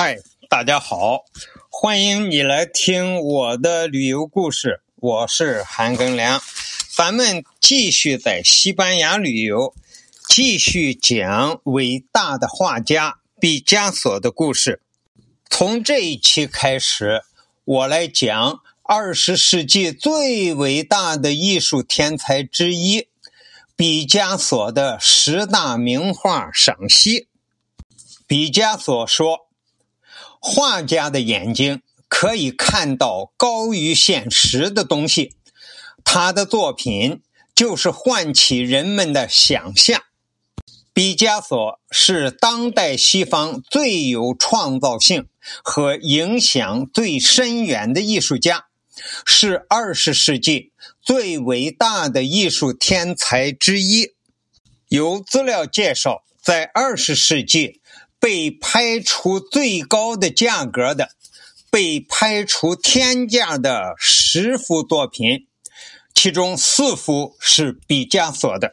嗨，大家好，欢迎你来听我的旅游故事。我是韩庚良，咱们继续在西班牙旅游，继续讲伟大的画家毕加索的故事。从这一期开始，我来讲二十世纪最伟大的艺术天才之一——毕加索的十大名画赏析。毕加索说。画家的眼睛可以看到高于现实的东西，他的作品就是唤起人们的想象。毕加索是当代西方最有创造性和影响最深远的艺术家，是二十世纪最伟大的艺术天才之一。有资料介绍，在二十世纪。被拍出最高的价格的，被拍出天价的十幅作品，其中四幅是毕加索的。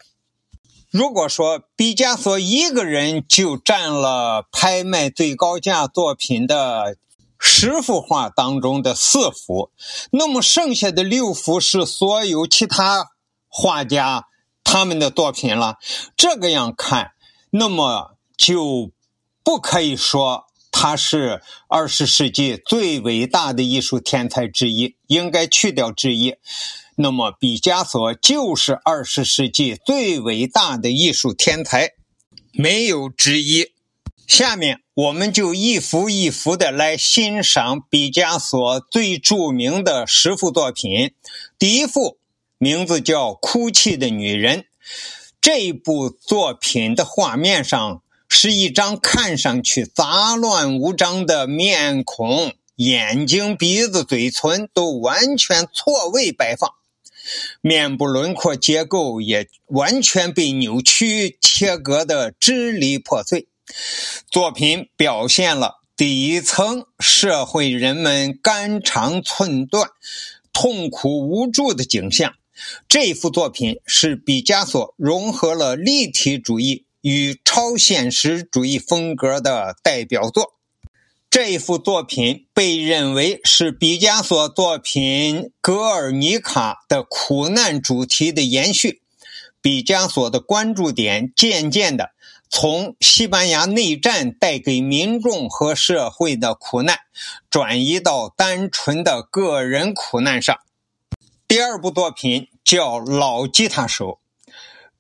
如果说毕加索一个人就占了拍卖最高价作品的十幅画当中的四幅，那么剩下的六幅是所有其他画家他们的作品了。这个样看，那么就。不可以说他是二十世纪最伟大的艺术天才之一，应该去掉之一。那么，毕加索就是二十世纪最伟大的艺术天才，没有之一。下面我们就一幅一幅的来欣赏毕加索最著名的十幅作品。第一幅名字叫《哭泣的女人》，这部作品的画面上。是一张看上去杂乱无章的面孔，眼睛、鼻子、嘴唇都完全错位摆放，面部轮廓结构也完全被扭曲切割的支离破碎。作品表现了底层社会人们肝肠寸断、痛苦无助的景象。这幅作品是毕加索融合了立体主义。与超现实主义风格的代表作，这一幅作品被认为是毕加索作品《格尔尼卡》的苦难主题的延续。毕加索的关注点渐渐的从西班牙内战带给民众和社会的苦难，转移到单纯的个人苦难上。第二部作品叫《老吉他手》，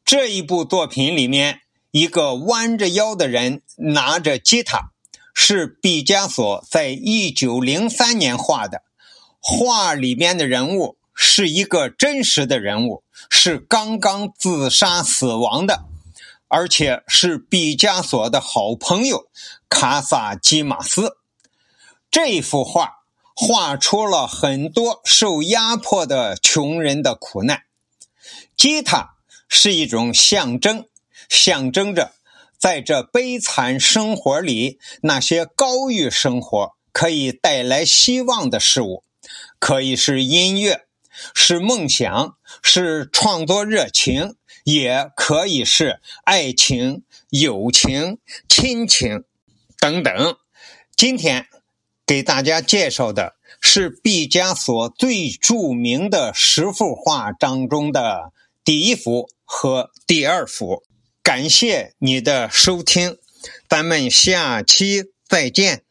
这一部作品里面。一个弯着腰的人拿着吉他，是毕加索在一九零三年画的。画里面的人物是一个真实的人物，是刚刚自杀死亡的，而且是毕加索的好朋友卡萨基马斯。这幅画画出了很多受压迫的穷人的苦难。吉他是一种象征。象征着，在这悲惨生活里，那些高于生活、可以带来希望的事物，可以是音乐，是梦想，是创作热情，也可以是爱情、友情、亲情等等。今天给大家介绍的是毕加索最著名的十幅画当中的第一幅和第二幅。感谢你的收听，咱们下期再见。